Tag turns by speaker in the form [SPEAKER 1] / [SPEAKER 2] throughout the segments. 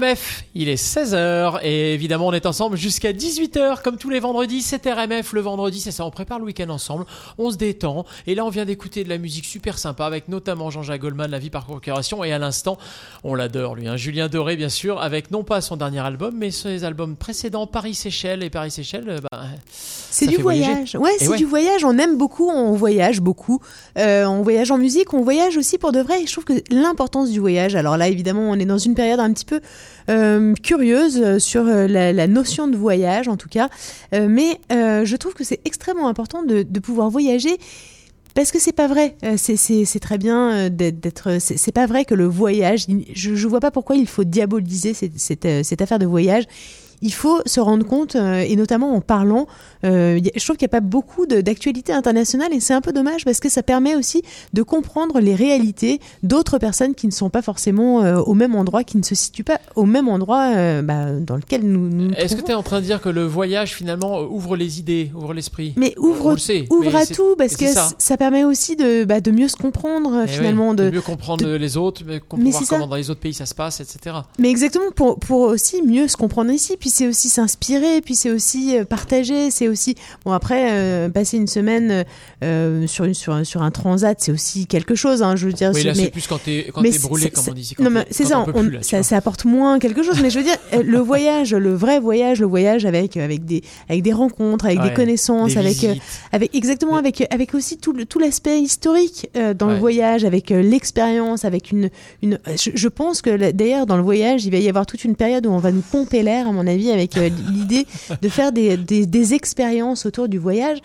[SPEAKER 1] RMF, il est 16h et évidemment on est ensemble jusqu'à 18h comme tous les vendredis. C'est RMF le vendredi, c'est ça, on prépare le week-end ensemble, on se détend et là on vient d'écouter de la musique super sympa avec notamment Jean-Jacques Goldman, La vie par procuration et à l'instant, on l'adore lui, hein, Julien Doré bien sûr, avec non pas son dernier album mais ses albums précédents Paris-Séchelles et Paris-Séchelles, euh, bah,
[SPEAKER 2] c'est du voyage. Ouais, c'est du voyage. On aime beaucoup, on voyage beaucoup. Euh, on voyage en musique, on voyage aussi pour de vrai. Et je trouve que l'importance du voyage. Alors là, évidemment, on est dans une période un petit peu euh, curieuse sur euh, la, notion de voyage, en tout cas. mais je trouve que c'est extrêmement important de, pouvoir voyager. Parce que c'est pas vrai, c'est très bien d'être. C'est pas vrai que le voyage. Je, vois pas pourquoi il faut diaboliser cette affaire de voyage il faut se rendre compte, euh, et notamment en parlant, euh, je trouve qu'il n'y a pas beaucoup d'actualité internationale et c'est un peu dommage parce que ça permet aussi de comprendre les réalités d'autres personnes qui ne sont pas forcément euh, au même endroit, qui ne se situent pas au même endroit bah, dans lequel nous nous
[SPEAKER 1] Est-ce que tu es en train de dire que le voyage finalement ouvre les idées, ouvre l'esprit?
[SPEAKER 2] Mais ouvre, ouvre à tout parce que ça. permet aussi de, bah, de mieux se comprendre eh finalement.
[SPEAKER 1] de, mieux comprendre les autres, de comprendre comment dans les autres pays ça se passe, etc.
[SPEAKER 2] Mais exactement, pour, pour aussi mieux se comprendre ici. Puis c'est aussi s'inspirer, puis c'est aussi euh, partager, c'est aussi bon après euh, passer une semaine euh, sur une sur un, sur un transat, c'est aussi quelque chose. Hein, je veux dire.
[SPEAKER 1] Oui, là c'est plus quand t'es quand es brûlé, comme on dit. non, mais
[SPEAKER 2] c'est ça, ça, ça, apporte moins quelque chose. mais je veux dire, le voyage, le vrai voyage, le voyage avec avec des avec des rencontres, avec des connaissances, avec avec exactement avec avec aussi tout tout l'aspect historique dans le voyage, avec l'expérience, avec une une. Je, je pense que d'ailleurs dans le voyage, il va y avoir toute une période où on va nous pomper l'air, à mon avis, avec l'idée de faire des, des, expériences autour du voyage.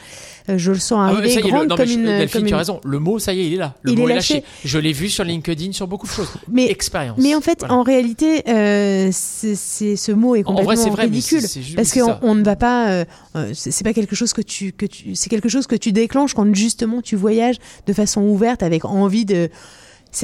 [SPEAKER 2] Euh, je le sens ah arriver grande comme une.
[SPEAKER 1] Delphine, tu as raison. Le mot, ça y est, il est là. Le il mot est lâché. Je l'ai vu sur LinkedIn sur beaucoup de choses.
[SPEAKER 2] Mais
[SPEAKER 1] expérience.
[SPEAKER 2] Mais en fait, en réalité, euh, c'est ce mot est complètement vrai, ridicule parce qu'on on ne va pas. Euh, c'est pas quelque chose que tu que tu. C'est quelque chose que tu déclenches quand justement tu voyages de façon ouverte avec envie de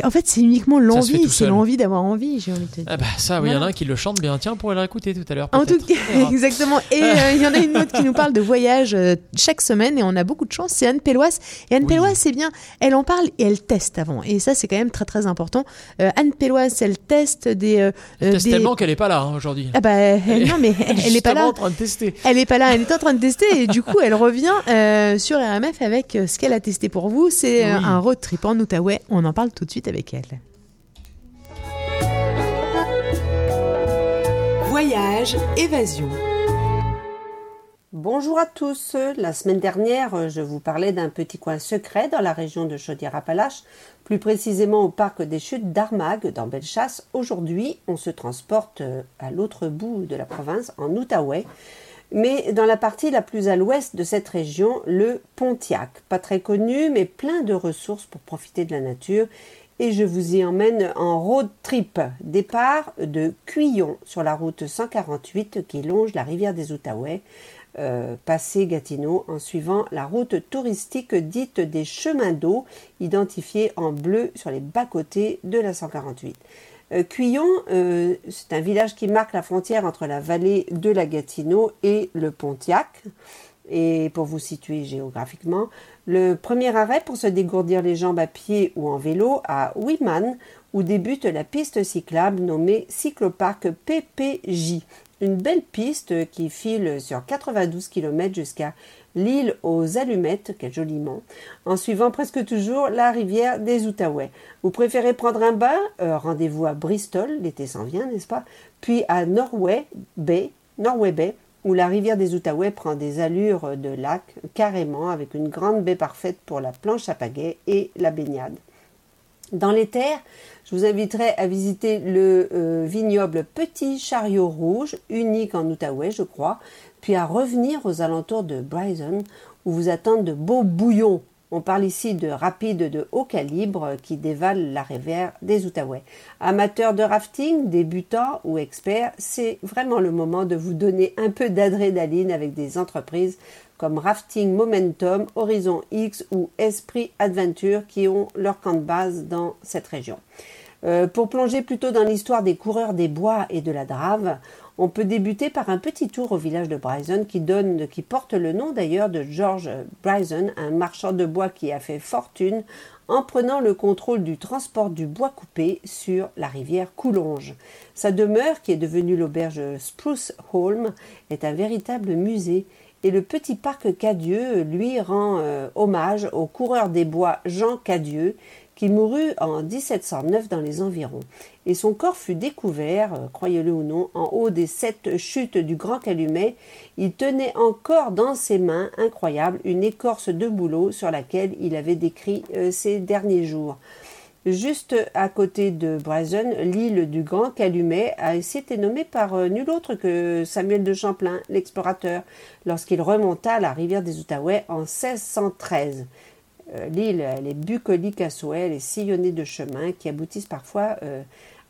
[SPEAKER 2] en fait c'est uniquement l'envie, c'est l'envie d'avoir envie, j'ai envie de te dire.
[SPEAKER 1] Ah bah ça, oui, il y en a un qui le chante bien. Tiens, on pourrait l'écouter tout à l'heure.
[SPEAKER 2] En tout cas, exactement. Et euh, il y en a une autre qui nous parle de voyage euh, chaque semaine et on a beaucoup de chance. C'est Anne Pelloise. Et Anne Pelloise, c'est bien. Elle en parle et elle teste avant. Et ça, c'est quand même très très important. Euh, Anne Pelloise, elle teste des.
[SPEAKER 1] elle teste tellement qu'elle est pas là hein, aujourd'hui.
[SPEAKER 2] Ah bah non, mais elle, est pas là.
[SPEAKER 1] en train de tester.
[SPEAKER 2] Elle est pas là. Elle est en train de tester et du coup, elle revient sur RMF avec ce qu'elle a testé pour vous. C'est un road trip en Outaouais. On en parle tout de suite avec elle.
[SPEAKER 3] Voyage, évasion. Bonjour à tous. La semaine dernière, je vous parlais d'un petit coin secret dans la région de Chaudière-Appalaches, plus précisément au parc des chutes d'Armagh dans Bellechasse. Aujourd'hui, on se transporte à l'autre bout de la province, en Outaouais, mais dans la partie la plus à l'ouest de cette région, le Pontiac. Pas très connu, mais plein de ressources pour profiter de la nature et je vous y emmène en road trip. Départ de Cuillon sur la route 148 qui longe la rivière des Outaouais, euh, passé Gatineau en suivant la route touristique dite des chemins d'eau, identifiée en bleu sur les bas-côtés de la 148. Euh, Cuillon, euh, c'est un village qui marque la frontière entre la vallée de la Gatineau et le Pontiac. Et pour vous situer géographiquement, le premier arrêt pour se dégourdir les jambes à pied ou en vélo à Wiman, où débute la piste cyclable nommée Cycloparc PPJ. Une belle piste qui file sur 92 km jusqu'à l'île aux Allumettes, quel joli nom, en suivant presque toujours la rivière des Outaouais. Vous préférez prendre un bain euh, Rendez-vous à Bristol, l'été s'en vient, n'est-ce pas Puis à Norway Bay, Norway Bay, où la rivière des Outaouais prend des allures de lac carrément avec une grande baie parfaite pour la planche à pagaie et la baignade. Dans les terres, je vous inviterai à visiter le euh, vignoble Petit Chariot Rouge, unique en Outaouais, je crois, puis à revenir aux alentours de Bryson, où vous attendent de beaux bouillons on parle ici de rapides de haut calibre qui dévalent la rivière des Outaouais. Amateurs de rafting, débutants ou experts, c'est vraiment le moment de vous donner un peu d'adrénaline avec des entreprises comme Rafting Momentum, Horizon X ou Esprit Adventure qui ont leur camp de base dans cette région. Euh, pour plonger plutôt dans l'histoire des coureurs des bois et de la drave, on peut débuter par un petit tour au village de Bryson qui, porte le nom d'ailleurs de George Bryson, un marchand de bois qui a fait fortune en prenant le contrôle du transport du bois coupé sur la rivière Coulonge. Sa demeure, qui est devenue l'auberge Spruce Holm, est un véritable musée et le petit parc Cadieux lui rend euh, hommage au coureur des bois Jean Cadieux qui mourut en 1709 dans les environs. Et son corps fut découvert, euh, croyez-le ou non, en haut des sept chutes du Grand Calumet. Il tenait encore dans ses mains, incroyable, une écorce de bouleau sur laquelle il avait décrit euh, ses derniers jours. Juste à côté de Bryson, l'île du Grand Calumet a été nommée par euh, nul autre que Samuel de Champlain, l'explorateur, lorsqu'il remonta la rivière des Outaouais en 1613. Euh, l'île, elle est bucolique à souhait, elle est sillonnée de chemins qui aboutissent parfois euh,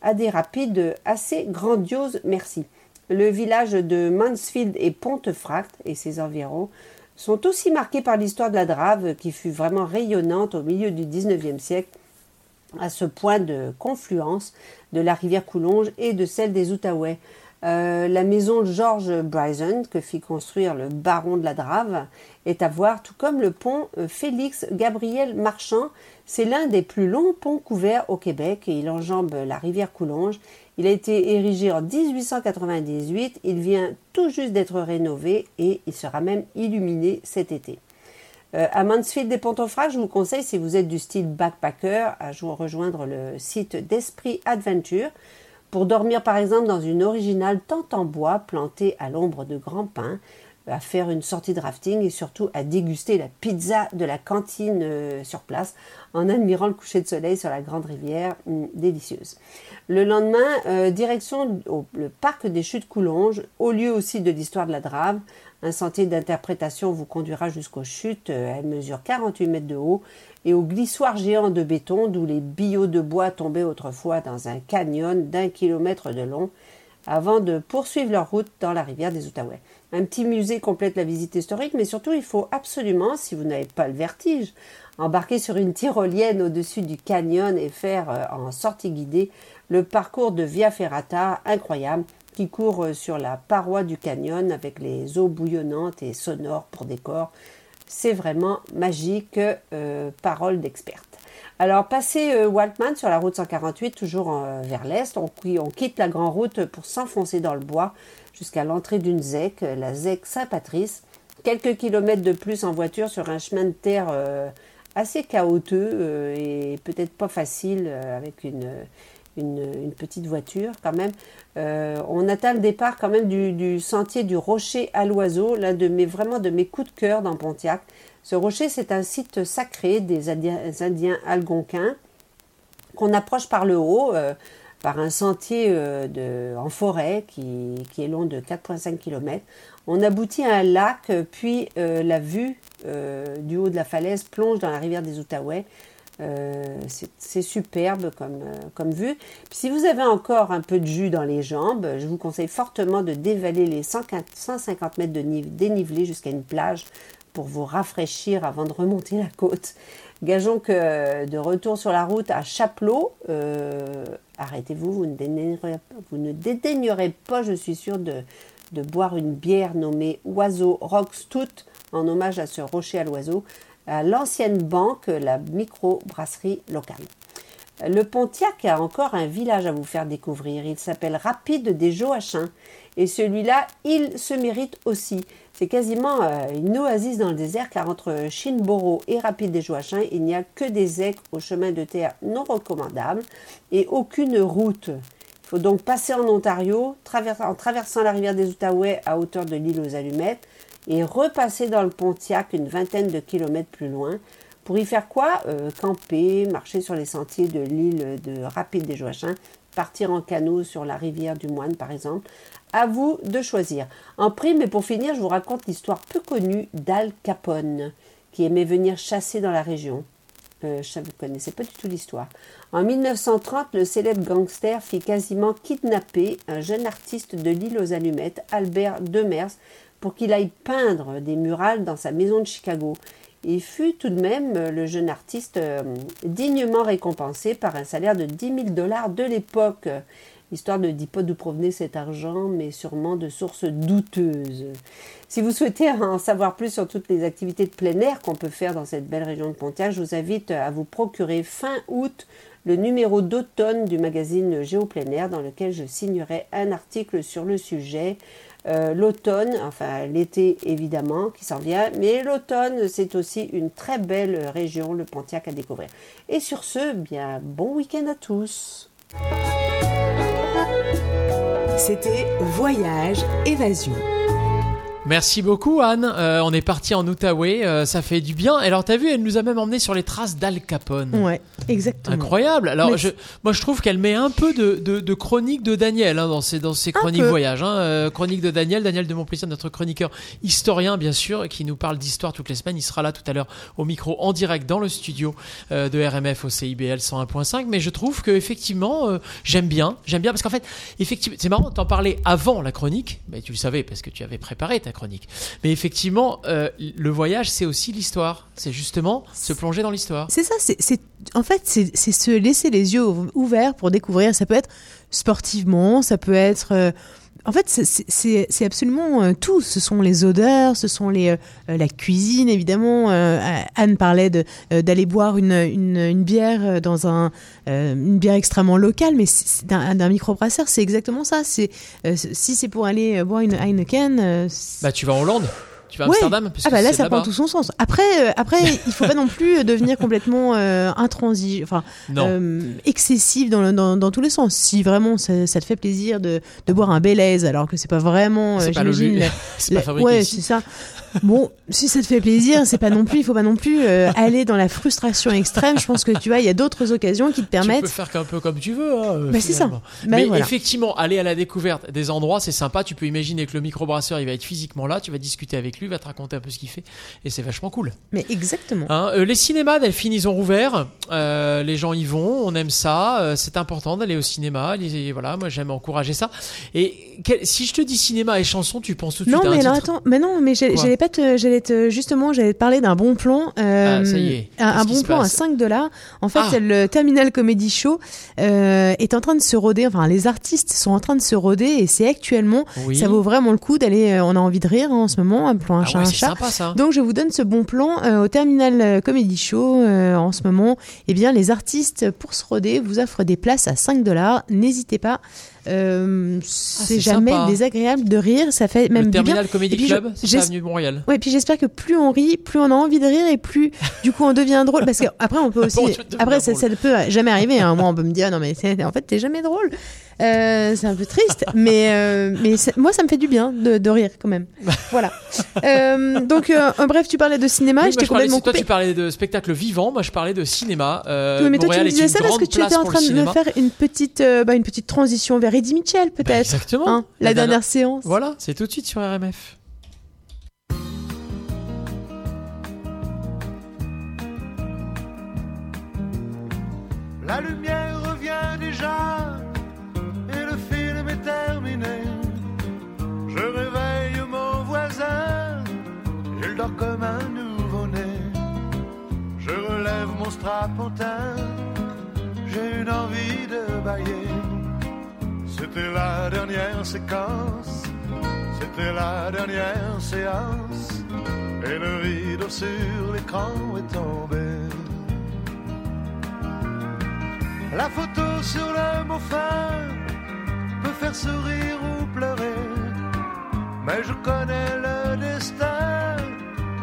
[SPEAKER 3] à des rapides assez grandioses. Merci. Le village de Mansfield et Pontefract et ses environs sont aussi marqués par l'histoire de la Drave qui fut vraiment rayonnante au milieu du XIXe siècle à ce point de confluence de la rivière Coulonge et de celle des Outaouais. Euh, la maison George Bryson, que fit construire le baron de la Drave, est à voir, tout comme le pont euh, Félix Gabriel Marchand. C'est l'un des plus longs ponts couverts au Québec et il enjambe la rivière Coulonge. Il a été érigé en 1898, il vient tout juste d'être rénové et il sera même illuminé cet été. Euh, à Mansfield des Pontefract, je vous conseille, si vous êtes du style backpacker, à rejoindre le site d'Esprit Adventure pour dormir par exemple dans une originale tente en bois plantée à l'ombre de grands pins, à faire une sortie de rafting et surtout à déguster la pizza de la cantine euh, sur place en admirant le coucher de soleil sur la grande rivière, hum, délicieuse. Le lendemain, euh, direction le parc des Chutes Coulonges, au lieu aussi de l'histoire de la Drave, un sentier d'interprétation vous conduira jusqu'aux chutes. Euh, elle mesure 48 mètres de haut et au glissoir géant de béton d'où les billots de bois tombaient autrefois dans un canyon d'un kilomètre de long avant de poursuivre leur route dans la rivière des Outaouais. Un petit musée complète la visite historique, mais surtout il faut absolument, si vous n'avez pas le vertige, embarquer sur une tyrolienne au-dessus du canyon et faire euh, en sortie guidée le parcours de Via Ferrata incroyable qui court euh, sur la paroi du canyon avec les eaux bouillonnantes et sonores pour décor. C'est vraiment magique, euh, parole d'experte. Alors, passé euh, Waltman sur la route 148, toujours vers l'est, on, on, quitte la grande route pour s'enfoncer dans le bois jusqu'à l'entrée d'une ZEC, la ZEC Saint-Patrice. Quelques kilomètres de plus en voiture sur un chemin de terre assez chaotique et peut-être pas facile avec une, une, petite voiture quand même. Euh, on atteint le départ quand même du, sentier du Rocher à l'Oiseau, l'un de mes vraiment de mes coups de cœur dans Pontiac. Ce rocher, c'est un site sacré des Indiens, algonquins qu'on approche par le haut, euh, par un sentier euh, en forêt qui, qui, est long de 4,5 km. On aboutit à un lac, puis la vue du haut de la falaise plonge dans la rivière des Outaouais. Euh, c'est superbe comme, euh, vue. si vous avez encore un peu de jus dans les jambes, je vous conseille fortement de dévaler les 150 mètres de dénivelé jusqu'à une plage pour vous rafraîchir avant de remonter la côte. Gageons que de retour sur la route à Chapelot, euh, arrêtez-vous, vous, ne dédaignerez pas, je suis sûre, de, boire une bière nommée Oiseau Rockstout en hommage à ce rocher à l'oiseau l'ancienne banque, la micro-brasserie locale. Le Pontiac a encore un village à vous faire découvrir. Il s'appelle Rapide des Joachins. Et celui-là, il se mérite aussi. C'est quasiment euh, une oasis dans le désert car entre Chinboro et Rapide des Joachins, il n'y a que des aigues au chemin de terre non recommandables et aucune route. Il faut donc passer en Ontario en traversant la rivière des Outaouais à hauteur de l'île aux Allumettes et repasser dans le Pontiac une vingtaine de kilomètres plus loin. Pour y faire quoi euh, Camper, marcher sur les sentiers de l'île de Rapide des Joachins, partir en canot sur la rivière du Moine par exemple. À vous de choisir. En prime, et pour finir, je vous raconte l'histoire peu connue d'Al Capone, qui aimait venir chasser dans la région. Euh, je ne connaissais pas du tout l'histoire. En 1930, le célèbre gangster fit quasiment kidnapper un jeune artiste de l'île aux Allumettes, Albert Demers, pour qu'il aille peindre des murales dans sa maison de Chicago. Il fut tout de même euh, le jeune artiste euh, dignement récompensé par un salaire de 10 000 dollars de l'époque. L'histoire ne dit pas d'où provenait cet argent, mais sûrement de sources douteuses. Si vous souhaitez en savoir plus sur toutes les activités de plein air qu'on peut faire dans cette belle région de Pontiac, je vous invite à vous procurer fin août le numéro d'automne du magazine Géo Plein dans lequel je signerai un article sur le sujet. Euh, l'automne, enfin l'été évidemment qui s'en vient, mais l'automne c'est aussi une très belle région, le Pontiac à découvrir. Et sur ce, bien bon week-end à tous.
[SPEAKER 2] C'était Voyage Évasion.
[SPEAKER 1] Merci beaucoup Anne. Euh, on est parti en Outaouais, euh, ça fait du bien. Alors t'as vu, elle nous a même emmené sur les traces d'Al Capone.
[SPEAKER 2] Ouais, exactement.
[SPEAKER 1] Incroyable. Alors je, moi je trouve qu'elle met un peu de, de, de chronique de Daniel hein, dans ses dans ses chroniques voyage. Hein. Euh, chronique de Daniel, Daniel de Montplaisir, notre chroniqueur historien bien sûr, qui nous parle d'histoire toutes les semaines. Il sera là tout à l'heure au micro en direct dans le studio de RMF au CIBL 101.5. Mais je trouve que effectivement j'aime bien, j'aime bien parce qu'en fait effectivement c'est marrant t'en parlais avant la chronique, mais tu le savais parce que tu avais préparé chronique. Mais effectivement, euh, le voyage, c'est aussi l'histoire. C'est justement se plonger dans l'histoire.
[SPEAKER 2] C'est ça. C'est en fait, c'est se laisser les yeux ouverts pour découvrir. Ça peut être sportivement, ça peut être euh, en fait, c'est absolument euh, tout. Ce sont les odeurs, ce sont euh, la cuisine, évidemment. Euh, Anne parlait d'aller boire une, une, bière dans un, une bière extrêmement locale, mais d'un microbrasseur, c'est exactement ça. si c'est pour aller boire une Heineken...
[SPEAKER 1] bah, tu vas en Hollande tu vas à Amsterdam
[SPEAKER 2] Ah bah là, ça prend tout son sens. Après, euh, après, il faut pas non plus devenir complètement euh, intransigeant, enfin euh, excessif dans, dans, dans, tous les sens. Si vraiment ça, ça te fait plaisir de, de, boire un Belaise, alors que c'est pas vraiment,
[SPEAKER 1] c'est pas, pas
[SPEAKER 2] ouais, c'est ça. Bon, si ça te fait plaisir, c'est pas non plus, il faut pas non plus euh, aller dans la frustration extrême. Je pense que tu vois, il y a d'autres occasions qui te permettent. Tu
[SPEAKER 1] peux faire un peu comme tu veux. Hein,
[SPEAKER 2] bah, c'est ça.
[SPEAKER 1] Mais effectivement, aller à la découverte des endroits, c'est sympa. Tu peux imaginer que le microbrasseur, il va être physiquement là. Tu vas discuter avec lui, il va te raconter un peu ce qu'il fait, et c'est vachement cool.
[SPEAKER 2] Mais exactement.
[SPEAKER 1] Hein, euh, les cinémas, Delphine, ils ont rouvert. Euh, les gens y vont. On aime ça. c'est important d'aller au cinéma. voilà, moi j'aime encourager ça. Et si je te dis cinéma et chanson, tu penses tout de
[SPEAKER 2] suite
[SPEAKER 1] à un
[SPEAKER 2] mais attends, mais non, mais j'allais j'allais te, justement, j'allais te parler d'un bon plan.
[SPEAKER 1] Euh, ah, ça y est.
[SPEAKER 2] Un, bon plan à 5 dollars. En fait, ah. le Terminal Comedy Show euh, est en train de se roder. Enfin, les artistes sont en train de se roder et c'est actuellement, ça vaut vraiment le coup d'aller. Euh, on a envie de rire hein, en ce moment, un plan un ah chat, un chat.
[SPEAKER 1] Sympa, ça.
[SPEAKER 2] Donc, je vous donne ce bon plan euh, au Terminal Comedy Show euh, en ce moment. Eh bien, les artistes pour se roder vous offrent des places à 5 dollars. N'hésitez pas. Euh, ah, c'est jamais désagréable de rire, ça fait même le
[SPEAKER 1] Terminal Comedy Club, c'est avenue Montréal.
[SPEAKER 2] Ouais, puis j'espère que plus on rit, plus on a envie de rire et plus du coup on devient drôle. Parce qu'après on peut aussi, après ça, ça, peut jamais arriver. Hein. Moi on peut me dire non mais en fait t'es jamais drôle. Euh, c'est un peu triste, mais euh, mais moi ça me fait du bien de, de rire quand même. Voilà. Euh, donc euh, bref, tu parlais de cinéma,
[SPEAKER 1] oui,
[SPEAKER 2] je t'ai complètement
[SPEAKER 1] Toi tu parlais de spectacle vivant, moi je parlais de cinéma.
[SPEAKER 2] oui, mais toi tu me disais ça parce que tu étais en train de me faire une petite bah, une petite transition vers Eddie Mitchell bah, peut-être.
[SPEAKER 1] exactement. Hein,
[SPEAKER 2] la, dernière, séance.
[SPEAKER 1] Voilà, c'est tout de suite sur RMF.
[SPEAKER 4] La lumière comme un nouveau-né. Je relève mon strapontin, j'ai une envie de bailler. C'était la dernière séquence, c'était la dernière séance, et le rideau sur l'écran est tombé. La photo sur le mot fin peut faire sourire ou pleurer, mais je connais le destin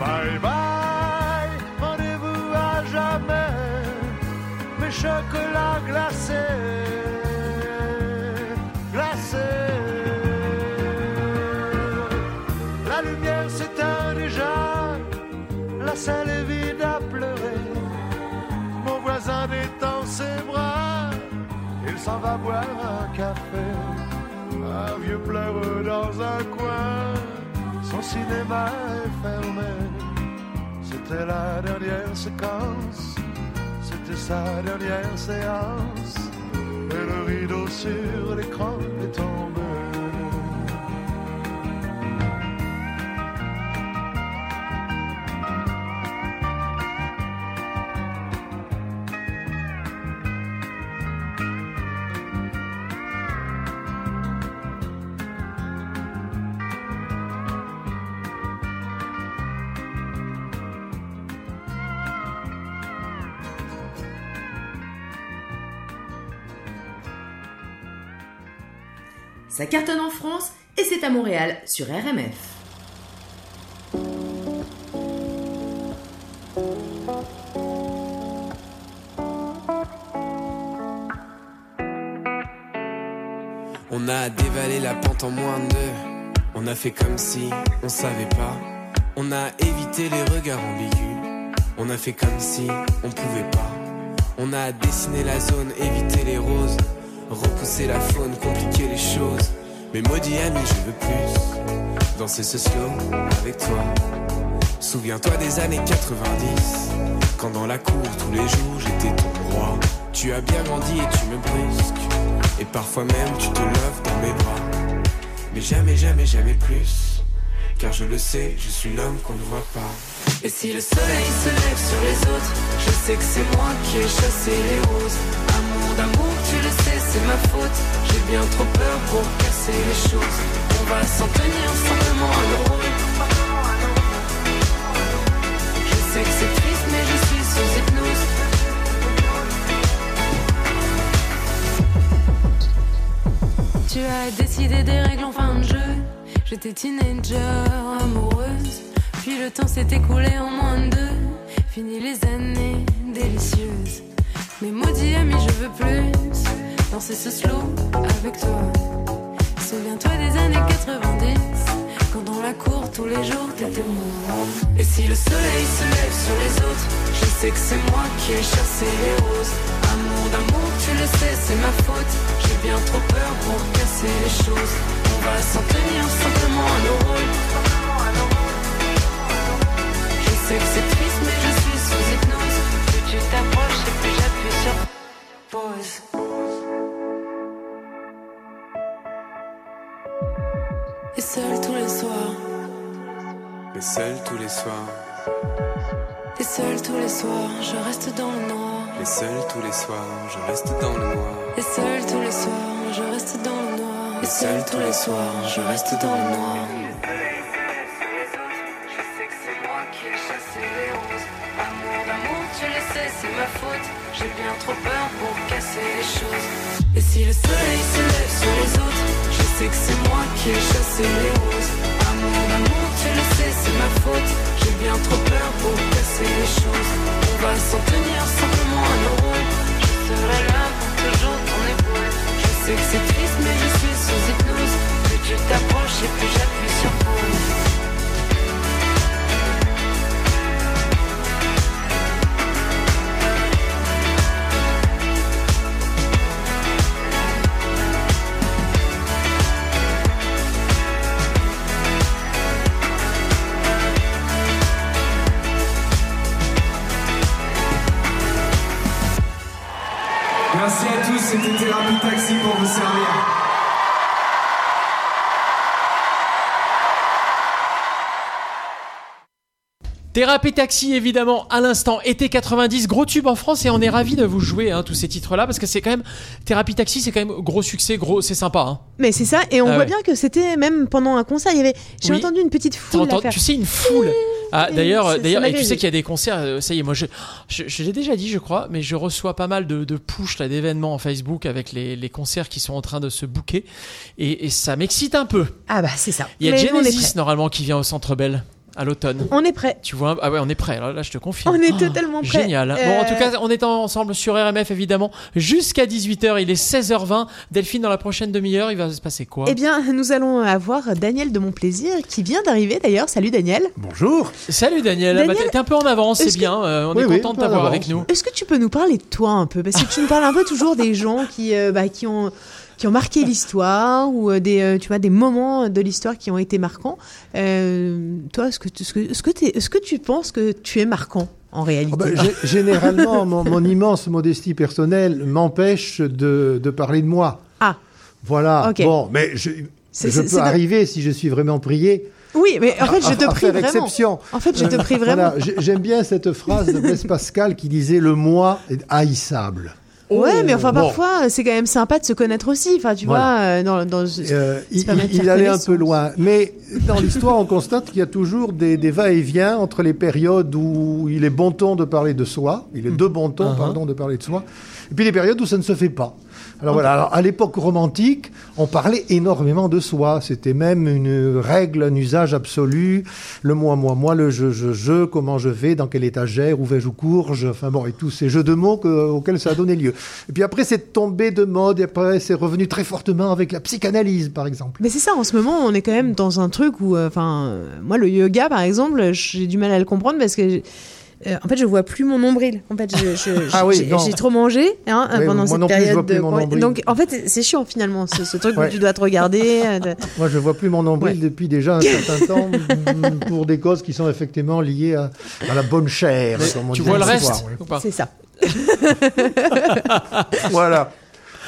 [SPEAKER 4] Bye bye, rendez-vous à jamais, mes chocolats glacés, glacés. La lumière s'éteint déjà, la salle est vide à pleurer. Mon voisin détend ses bras, il s'en va boire un café. Un vieux pleure dans un coin, son cinéma est fermé. C'était la dernière séquence, c'était sa dernière séance. Et le rideau sur l'écran est tombé.
[SPEAKER 5] Ça cartonne en France et c'est à Montréal sur RMF.
[SPEAKER 6] On a dévalé la pente en moins de. On a fait comme si on savait pas. On a évité les regards ambigus. On a fait comme si on pouvait pas. On a dessiné la zone, évité les roses. Repousser la faune, compliquer les choses. Mais maudit ami, je veux plus danser ce slow avec toi. Souviens-toi des années 90, quand dans la cour tous les jours j'étais ton roi. Tu as bien grandi et tu me brusques, et parfois même tu te lèves dans mes bras. Mais jamais, jamais, jamais plus, car je le sais, je suis l'homme qu'on ne voit pas.
[SPEAKER 7] Et si le soleil se lève sur les autres, je sais que c'est moi qui ai chassé les roses. Tu le sais, c'est ma faute. J'ai bien trop peur pour casser les choses. On va s'en tenir simplement à nos. Je sais que c'est triste, mais je suis sous hypnose. Tu as décidé des règles en fin de jeu. J'étais teenager, amoureuse. Puis le temps s'est écoulé en moins de deux. Fini les années délicieuses. Mais maudit ami, je veux plus danser ce slow avec toi. Souviens-toi des années 90, quand dans la cour tous les jours t'étais moi. Et si le soleil se lève sur les autres, je sais que c'est moi qui ai chassé les roses. Amour d'amour, tu le sais, c'est ma faute. J'ai bien trop peur pour casser les choses. On va s'en tenir simplement à nos rôles. Je sais que c'est triste, mais je suis sous hypnose. Plus tu t'approches pause. Et seul tous les soirs,
[SPEAKER 6] Mais seul tous les soirs,
[SPEAKER 7] et seul tous les soirs, je reste dans le noir.
[SPEAKER 6] mais seul tous les soirs, je reste dans le noir.
[SPEAKER 7] Et seul tous les soirs, je reste dans le noir. Et seul tous les soirs, je reste dans le noir. C'est ma faute. J'ai bien trop peur pour casser les choses. Et si le soleil se lève sur les autres, je sais que c'est moi qui ai chassé les roses. Amour d'amour, tu le sais, c'est ma faute. J'ai bien trop peur pour casser les choses. On va s'en tenir simplement à nos rôles. Je serai là pour toujours ton épaule. Je sais que c'est triste, mais je suis sous hypnose. Plus tu t'approches et plus j'appuie
[SPEAKER 1] Thérapie Taxi, évidemment, à l'instant, été 90, gros tube en France, et on est ravis de vous jouer hein, tous ces titres-là, parce que c'est quand même. Thérapie Taxi, c'est quand même gros succès, gros, c'est sympa. Hein.
[SPEAKER 2] Mais c'est ça, et on ah voit bien que c'était même pendant un concert, il y avait. J'ai entendu une petite foule.
[SPEAKER 1] tu sais, une foule. Ah, d'ailleurs, d'ailleurs, et tu sais qu'il y a des concerts, euh, ça y est, moi, je, je, l'ai déjà dit, je crois, mais je reçois pas mal de, de push d'événements en Facebook avec les, les, concerts qui sont en train de se booker, et, et ça m'excite un peu.
[SPEAKER 2] Ah bah c'est ça.
[SPEAKER 1] Il y a Genesis normalement qui vient au Centre Bell à l'automne.
[SPEAKER 2] On est prêt.
[SPEAKER 1] Tu vois, ah ouais, on est prêt. Là, je te confirme.
[SPEAKER 2] On est totalement prêt.
[SPEAKER 1] Génial. Bon, en tout cas, on est ensemble sur RMF évidemment jusqu'à 18h. Il est 16h20. Delphine, dans la prochaine demi-heure, il va se passer quoi?
[SPEAKER 2] Eh bien, nous allons avoir Daniel de Mon Plaisir qui vient d'arriver d'ailleurs. Salut Daniel.
[SPEAKER 8] Bonjour.
[SPEAKER 1] Salut Daniel. Bah, T'es un peu en avance, c'est bien. Euh, on est content de t'avoir avec nous.
[SPEAKER 2] Est-ce que tu peux nous parler de toi un peu? Parce que tu nous parles un peu toujours des gens qui, euh, bah, qui ont qui ont marqué l'histoire ou euh, des, euh, tu vois, des moments de l'histoire qui ont été marquants. Euh, toi, est-ce que, est-ce que, est-ce que, est-ce que tu penses que tu es marquant en réalité?
[SPEAKER 8] Oh, bah, Généralement, mon, immense modestie personnelle m'empêche de, de, parler de moi.
[SPEAKER 2] Ah.
[SPEAKER 8] Voilà. Bon, mais je, je peux arriver si je suis vraiment prié.
[SPEAKER 2] Oui, mais en fait, je te prie vraiment.
[SPEAKER 8] Exception.
[SPEAKER 2] En fait, je te prie vraiment.
[SPEAKER 8] J'aime bien cette phrase de Blaise Pascal qui disait le moi est haïssable
[SPEAKER 2] ouais, mais enfin, parfois, c'est quand même sympa de se connaître aussi. Enfin, tu vois, euh, dans, dans
[SPEAKER 8] euh, il, allait un peu loin. Mais dans l'histoire, on constate qu'il y a toujours des, des va-et-vient entre les périodes où il est bon ton de parler de soi, il est de bon ton, uh-huh. pardon, de parler de soi, et puis les périodes où ça ne se fait pas. Alors voilà, alors, à l'époque romantique, on parlait énormément de soi. C'était même une règle, un usage absolu. Le moi, moi, moi, le je, je, je, comment je vais, dans quelle étagère, où vais-je ou courge, enfin bon, et tous ces jeux de mots auxquels ça a donné lieu. Et puis après, c'est tombé de mode, et après, c'est revenu très fortement avec la psychanalyse, par exemple.
[SPEAKER 2] Mais c'est ça, en ce moment, on est quand même dans un truc où, euh, enfin, moi, le yoga, par exemple, j'ai du mal à le comprendre parce que euh, en fait, je vois plus mon nombril. En fait, ah j'ai trop mangé hein, pendant cette période. de... Donc, en fait, c'est chiant finalement, ce, truc où tu dois te regarder. Euh,
[SPEAKER 8] Moi, je vois plus mon nombril depuis déjà un certain temps pour des causes qui sont effectivement liées à, la bonne chair.
[SPEAKER 1] tu vois le reste
[SPEAKER 2] C'est ça.
[SPEAKER 8] voilà.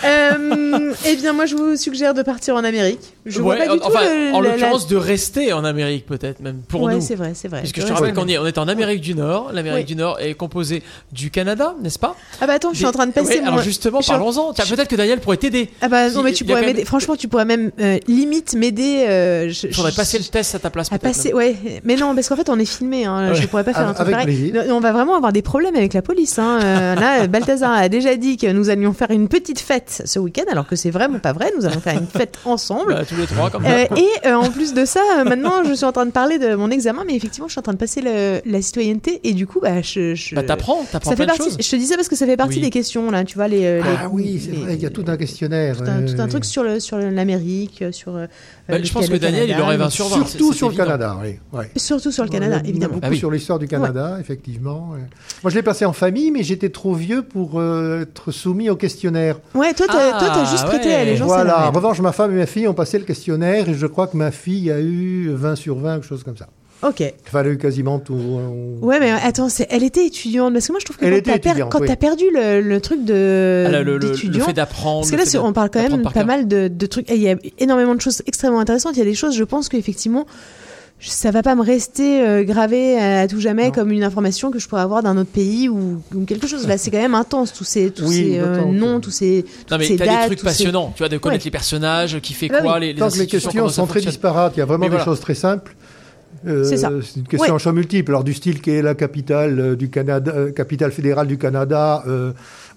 [SPEAKER 2] Euh, eh bien, moi, je vous suggère de partir en Amérique. Je vois pas du
[SPEAKER 1] enfin, en l'occurrence, de rester en Amérique, peut-être même pour
[SPEAKER 2] ouais,
[SPEAKER 1] nous.
[SPEAKER 2] c'est vrai, c'est vrai.
[SPEAKER 1] Puisque je te rappelle qu'on est, on est en Amérique du Nord. L'Amérique du Nord est composée du Canada, n'est-ce pas?
[SPEAKER 2] Ah bah attends, je suis en train de passer.
[SPEAKER 1] mon... Alors justement, parlons-en. Peut-être que Daniel pourrait t'aider.
[SPEAKER 2] Ah bah non, mais tu pourrais m'aider. Franchement, tu pourrais même euh, limite m'aider. Euh,
[SPEAKER 1] je, faudrait passer le test à ta place.
[SPEAKER 2] À passer, ouais. Mais non, parce qu'en fait, on est filmé. Hein. Je pourrais pas faire un truc pareil. On va vraiment avoir des problèmes avec la police. Hein. Euh, là, Balthazar a déjà dit que nous allions faire une petite fête ce week-end, alors que c'est vraiment pas vrai. Nous allons faire une fête ensemble.
[SPEAKER 1] Tous les trois, comme
[SPEAKER 2] euh, et euh, en plus de ça, euh, maintenant, je suis en train de parler de mon examen, mais effectivement, je suis en train de passer la citoyenneté et du coup, bah, je. je
[SPEAKER 1] bah, t'apprends, t'apprends
[SPEAKER 2] ça fait
[SPEAKER 1] partie,
[SPEAKER 2] Je te dis ça parce que ça fait partie des questions, là, tu vois. Les,
[SPEAKER 8] ah oui, c'est vrai, il y a tout un questionnaire.
[SPEAKER 2] Tout un, tout un truc sur l'Amérique, sur.
[SPEAKER 1] Bah, je pense que Daniel, il aurait 20 sur 20.
[SPEAKER 8] Surtout sur le Canada, oui.
[SPEAKER 2] Surtout sur le Canada, évidemment.
[SPEAKER 8] Beaucoup ah sur l'histoire du Canada, effectivement. Moi, je l'ai passé en famille, mais j'étais trop vieux pour être soumis au questionnaire.
[SPEAKER 2] Ouais, toi, t'as ah, juste prêté à les gens.
[SPEAKER 8] Voilà, en revanche, ma femme et ma fille ont passé le questionnaire et je crois que ma fille a eu 20 sur 20, quelque chose comme ça.
[SPEAKER 2] Ok.
[SPEAKER 8] Il fallait quasiment tout.
[SPEAKER 2] Ouais, mais attends, elle était étudiante. Parce que moi, je trouve que quand tu as, perdu le, truc de.
[SPEAKER 1] Ah, le, le, fait d'apprendre.
[SPEAKER 2] Parce que là, on parle quand même pas mal de, de trucs. Il y a énormément de choses extrêmement intéressantes. Il y a des choses, je pense qu'effectivement ça va pas me rester euh, gravé à, tout jamais comme une information que je pourrais avoir d'un autre pays ou, quelque chose. Là, c'est quand même intense, tous ces, tous ces euh, noms, tous ces.
[SPEAKER 1] Non, mais
[SPEAKER 2] t'as
[SPEAKER 1] des trucs passionnants, tu vois, de connaître les personnages, qui fait bah quoi, les, les
[SPEAKER 8] Tant que les questions sont très disparates, il y a vraiment des choses très simples.
[SPEAKER 2] Euh, c'est ça.
[SPEAKER 8] C'est une question en choix multiple. Alors, du style qui est la capitale du Canada, capitale fédérale du Canada,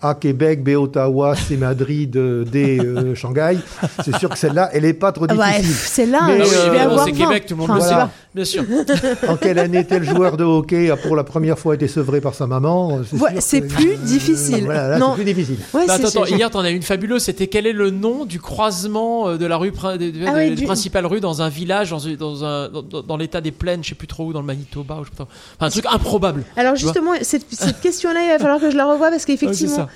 [SPEAKER 8] a Québec, B Ottawa, C Madrid, D euh, Shanghai. C'est sûr que celle-là, elle n'est pas trop difficile. Ouais,
[SPEAKER 2] celle-là, je euh, vais avoir
[SPEAKER 1] C'est Québec, tout le monde le sait. Bien sûr.
[SPEAKER 8] en quelle année tel joueur de hockey a pour la première fois été sevré par sa maman
[SPEAKER 2] C'est plus difficile.
[SPEAKER 8] Voilà, c'est plus difficile.
[SPEAKER 1] Ouais, bah, attends, attends, hier, t'en as une fabuleuse. C'était quel est le nom du croisement euh, de la rue ah principale rue dans un village, dans, dans, un, dans, l'état des plaines, je sais plus trop où, dans le Manitoba. Ou je sais pas. Enfin, un truc improbable.
[SPEAKER 2] Alors justement, cette, cette question-là, il va falloir que je la revoie parce qu'effectivement,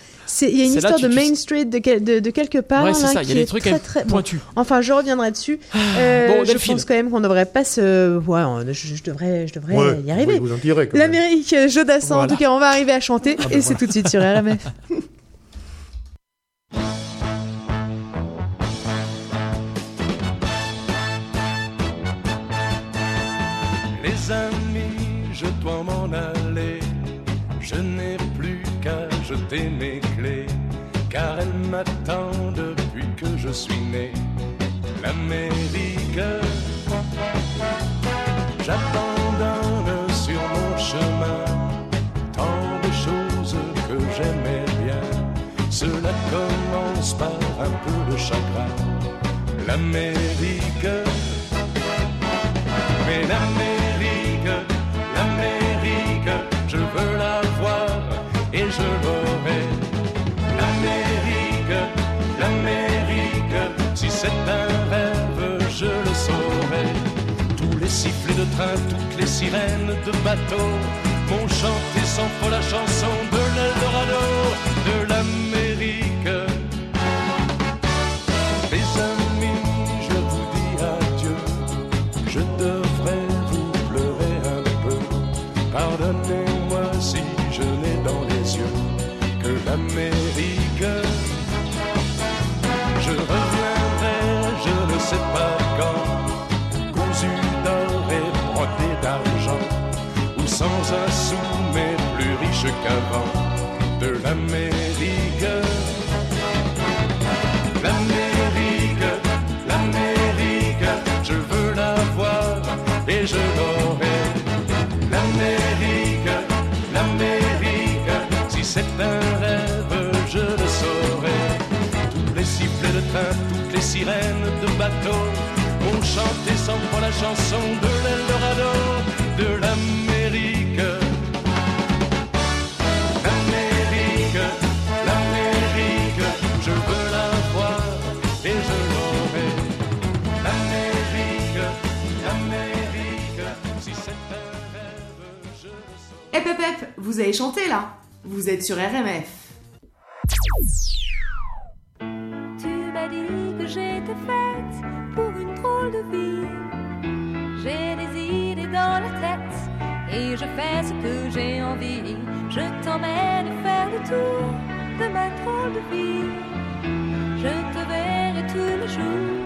[SPEAKER 2] il y a une histoire de Main Street de, de, quelque part.
[SPEAKER 1] Ouais, c'est ça. Il y a des trucs très, très pointus.
[SPEAKER 2] Enfin, je reviendrai dessus. Ah, euh, je pense quand même qu'on devrait pas se. Ouais, je, devrais, je devrais y arriver. L'Amérique, Jodassin. En tout cas, on va arriver à chanter. Ah, ben et c'est tout de suite sur RMF.
[SPEAKER 9] Les amis
[SPEAKER 4] je dois m'en aller. Je n'ai mes clés, car elle m'attend depuis que je suis né. L'Amérique, j'abandonne sur mon chemin tant de choses que j'aimais bien. Cela commence par un peu de chagrin. L'Amérique, mais l'Amérique, l'Amérique, je veux un rêve, je le saurai. Tous les sifflets de train, toutes les sirènes de bateau m'ont chanté sans fois la chanson de l'Eldorado, de l'Amérique. Sans un sou, mais plus riche qu'avant, de l'Amérique. L'Amérique, l'Amérique, je veux la voir et je l'aurai. L'Amérique, l'Amérique, si c'est un rêve, je le saurai. Tous les sifflets de train, toutes les sirènes de bateau ont chanté sans fois la chanson de l'Eldorado, de l'Amérique.
[SPEAKER 5] Vous avez chanté là Vous êtes sur RMF.
[SPEAKER 10] Tu m'as dit que j'étais faite pour une drôle de vie. J'ai des idées dans la tête et je fais ce que j'ai envie. Je t'emmène faire le tour de ma drôle de vie. Je te verrai tous les jours.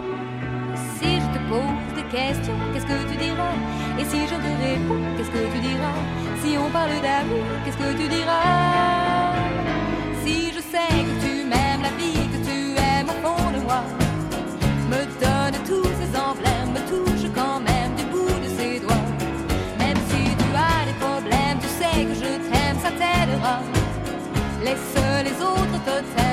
[SPEAKER 10] Te questions, qu'est-ce que tu diras? Et si je te réponds, qu'est-ce que tu diras? Si on parle d'amour, qu'est-ce que tu diras? Si je sais que tu m'aimes la vie, que tu aimes au fond de moi, me donne tous ces emblèmes, me touche quand même du bout de ses doigts. Même si tu as des problèmes, tu sais que je t'aime, ça t'aidera. Laisse les autres totems, tes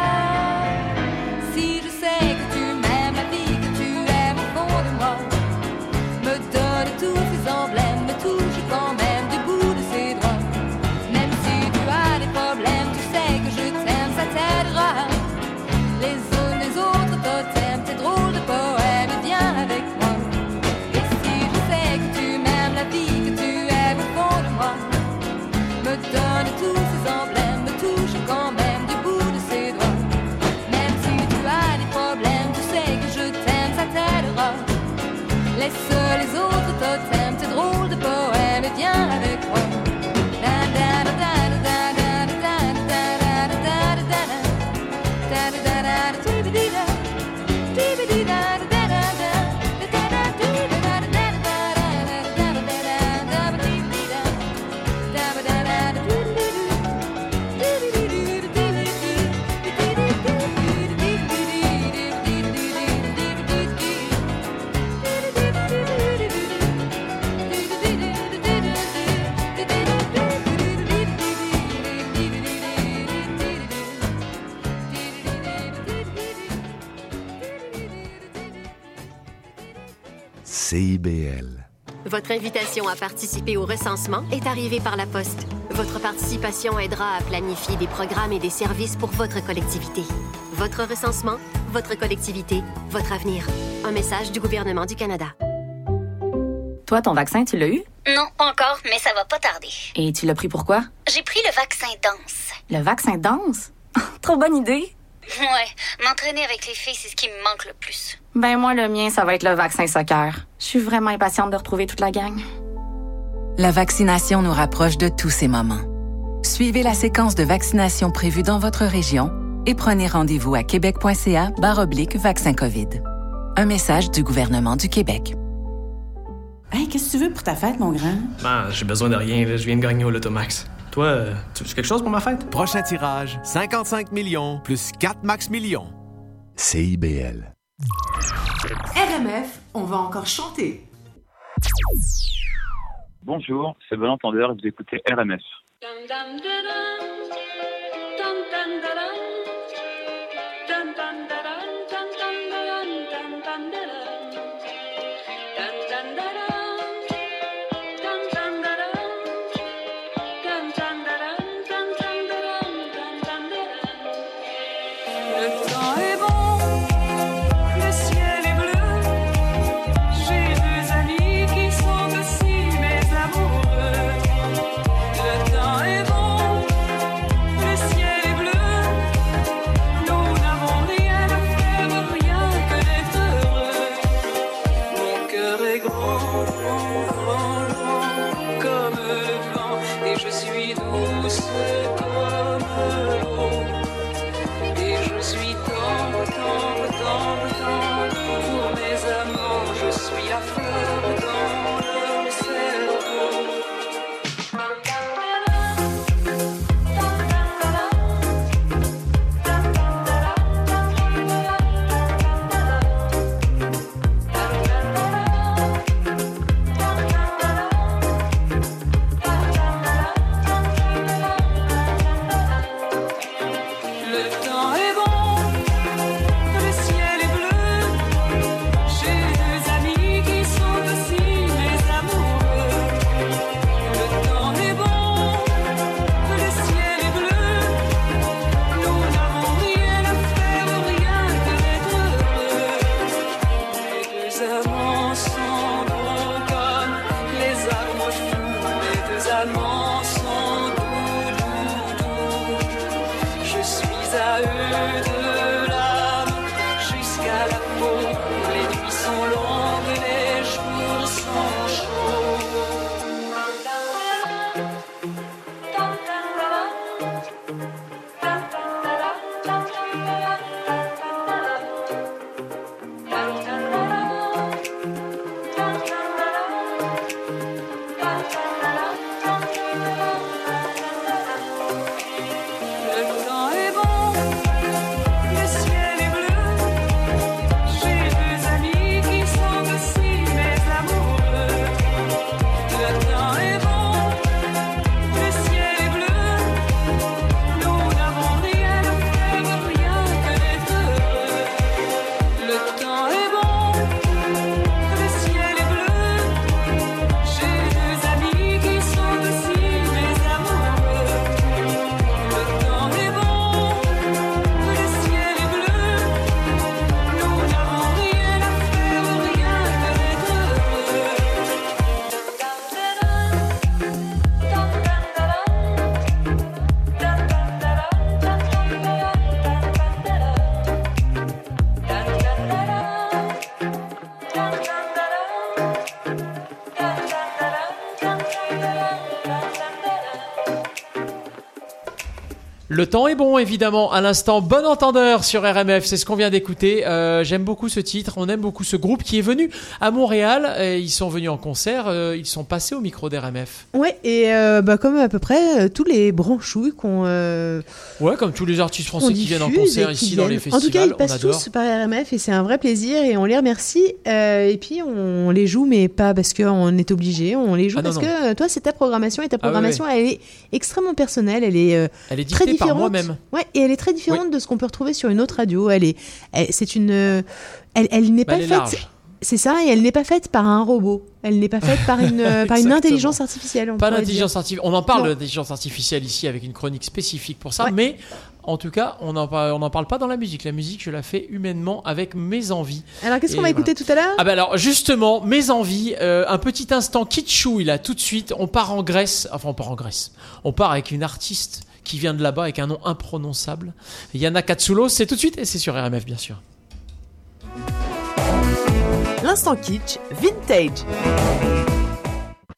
[SPEAKER 11] Votre invitation à participer au recensement est arrivée par la poste. Votre participation aidera à planifier des programmes et des services pour votre collectivité. Votre recensement, votre collectivité, votre avenir. Un message du gouvernement du Canada.
[SPEAKER 12] Toi, ton vaccin, tu l'as eu? Non, pas encore, mais ça va pas tarder.
[SPEAKER 13] Et tu l'as pris pourquoi?
[SPEAKER 12] J'ai pris le vaccin danse.
[SPEAKER 13] Le vaccin danse? Trop bonne idée.
[SPEAKER 12] Ouais, m'entraîner avec les filles, c'est ce qui me manque le plus.
[SPEAKER 13] Ben moi, le mien, ça va être le vaccin soccer. Je suis vraiment impatiente de retrouver toute la gang.
[SPEAKER 14] La vaccination nous rapproche de tous ces moments. Suivez la séquence de vaccination prévue dans votre région et prenez rendez-vous à québec.ca oblique vaccin COVID. Un message du gouvernement du Québec.
[SPEAKER 15] Hey, qu'est-ce que tu veux pour ta fête, mon grand?
[SPEAKER 16] Ben, j'ai besoin de rien, je viens de gagner au Lotomax. Toi, tu veux quelque chose pour ma fête?
[SPEAKER 17] Prochain tirage, 55 millions plus 4 max millions.
[SPEAKER 18] CIBL.
[SPEAKER 5] RMF, on va encore chanter.
[SPEAKER 19] Bonjour, c'est Bon Entendeur, vous écoutez RMF.
[SPEAKER 1] Le temps est bon, évidemment. À l'instant, bon entendeur sur RMF. C'est ce qu'on vient d'écouter. Euh, j'aime beaucoup ce titre. On aime beaucoup ce groupe qui est venu à Montréal. Et ils sont venus en concert. Euh, ils sont passés au micro d'RMF.
[SPEAKER 2] Ouais, et euh, bah, comme à peu près tous les branchouilles qu'on.
[SPEAKER 1] Ouais, comme tous les artistes français qui viennent en concert ici dans les festivals.
[SPEAKER 2] En tout cas, ils passent tous par RMF et c'est un vrai plaisir et on les remercie. et puis, on les joue, mais pas parce qu'on est obligé. On les joue ah, parce que toi, c'est ta programmation et ta ah, programmation, elle est extrêmement personnelle. Elle est,
[SPEAKER 1] elle est très moi-même.
[SPEAKER 2] Ouais, et elle est très différente de ce qu'on peut retrouver sur une autre radio. Elle est, c'est une, elle, elle n'est bah, pas faite. C'est ça, et elle n'est pas faite par un robot. Elle n'est pas faite par une, par une intelligence artificielle.
[SPEAKER 1] pas d'intelligence artificielle. On en parle d'intelligence artificielle ici avec une chronique spécifique pour ça, mais En tout cas, on n'en on en parle pas dans la musique. La musique, je la fais humainement avec mes envies.
[SPEAKER 2] Alors, qu'est-ce qu'on va écouter tout à l'heure?
[SPEAKER 1] Ah ben alors, justement, mes envies, euh, un petit instant kitschou, il a tout de suite. On part en Grèce, enfin on part en Grèce. On part avec une artiste qui vient de là-bas avec un nom imprononçable. Yana Katsulo, c'est tout de suite et c'est sur RMF bien sûr.
[SPEAKER 20] L'instant kitsch, vintage.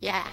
[SPEAKER 12] Yeah.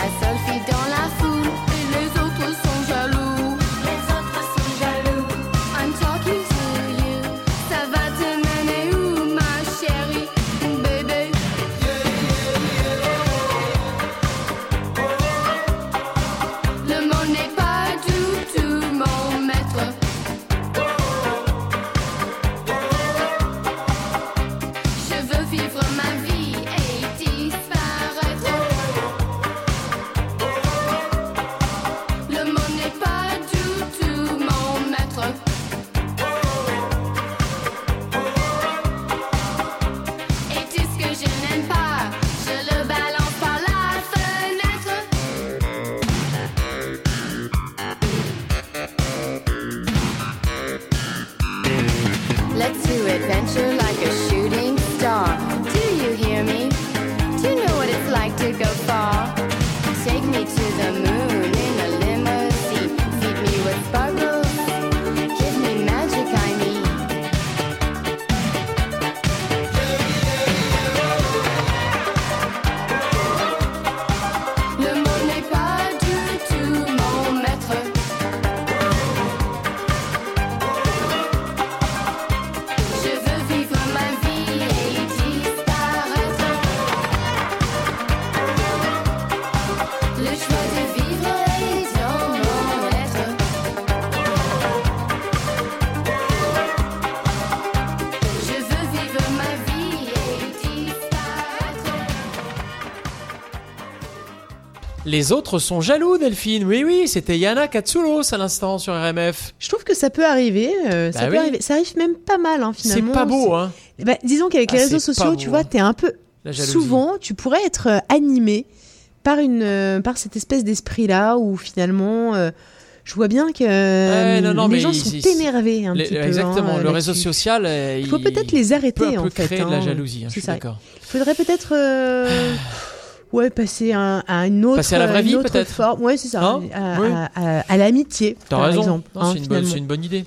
[SPEAKER 12] la seule fille dans la foule.
[SPEAKER 1] Les autres sont jaloux, Delphine. Oui, oui, c'était Yana Katsulos à l'instant sur RMF.
[SPEAKER 2] Je trouve que ça peut arriver. Euh, ça, bah peut arriver. ça arrive même pas mal, hein, finalement.
[SPEAKER 1] C'est pas beau, hein.
[SPEAKER 2] Bah, disons qu'avec les ah, réseaux sociaux, tu vois, t'es un peu. Souvent, tu pourrais être euh, animé par, une, euh, par cette espèce d'esprit-là où finalement. je vois bien que les gens sont énervés un petit
[SPEAKER 1] peu. Exactement,
[SPEAKER 2] hein,
[SPEAKER 1] le réseau social.
[SPEAKER 2] il faut peut-être les arrêter
[SPEAKER 1] peut
[SPEAKER 2] en fait.
[SPEAKER 1] créer de la jalousie, hein, je suis d'accord.
[SPEAKER 2] Il faudrait peut-être. Ouais, passer à, à une autre,
[SPEAKER 1] passer à la vraie vie,
[SPEAKER 2] peut-être. Forme. Ouais, c'est ça. Hein à, à, l'amitié.
[SPEAKER 1] T'as raison.
[SPEAKER 2] Exemple,
[SPEAKER 1] hein, c'est, une bonne, une bonne, idée.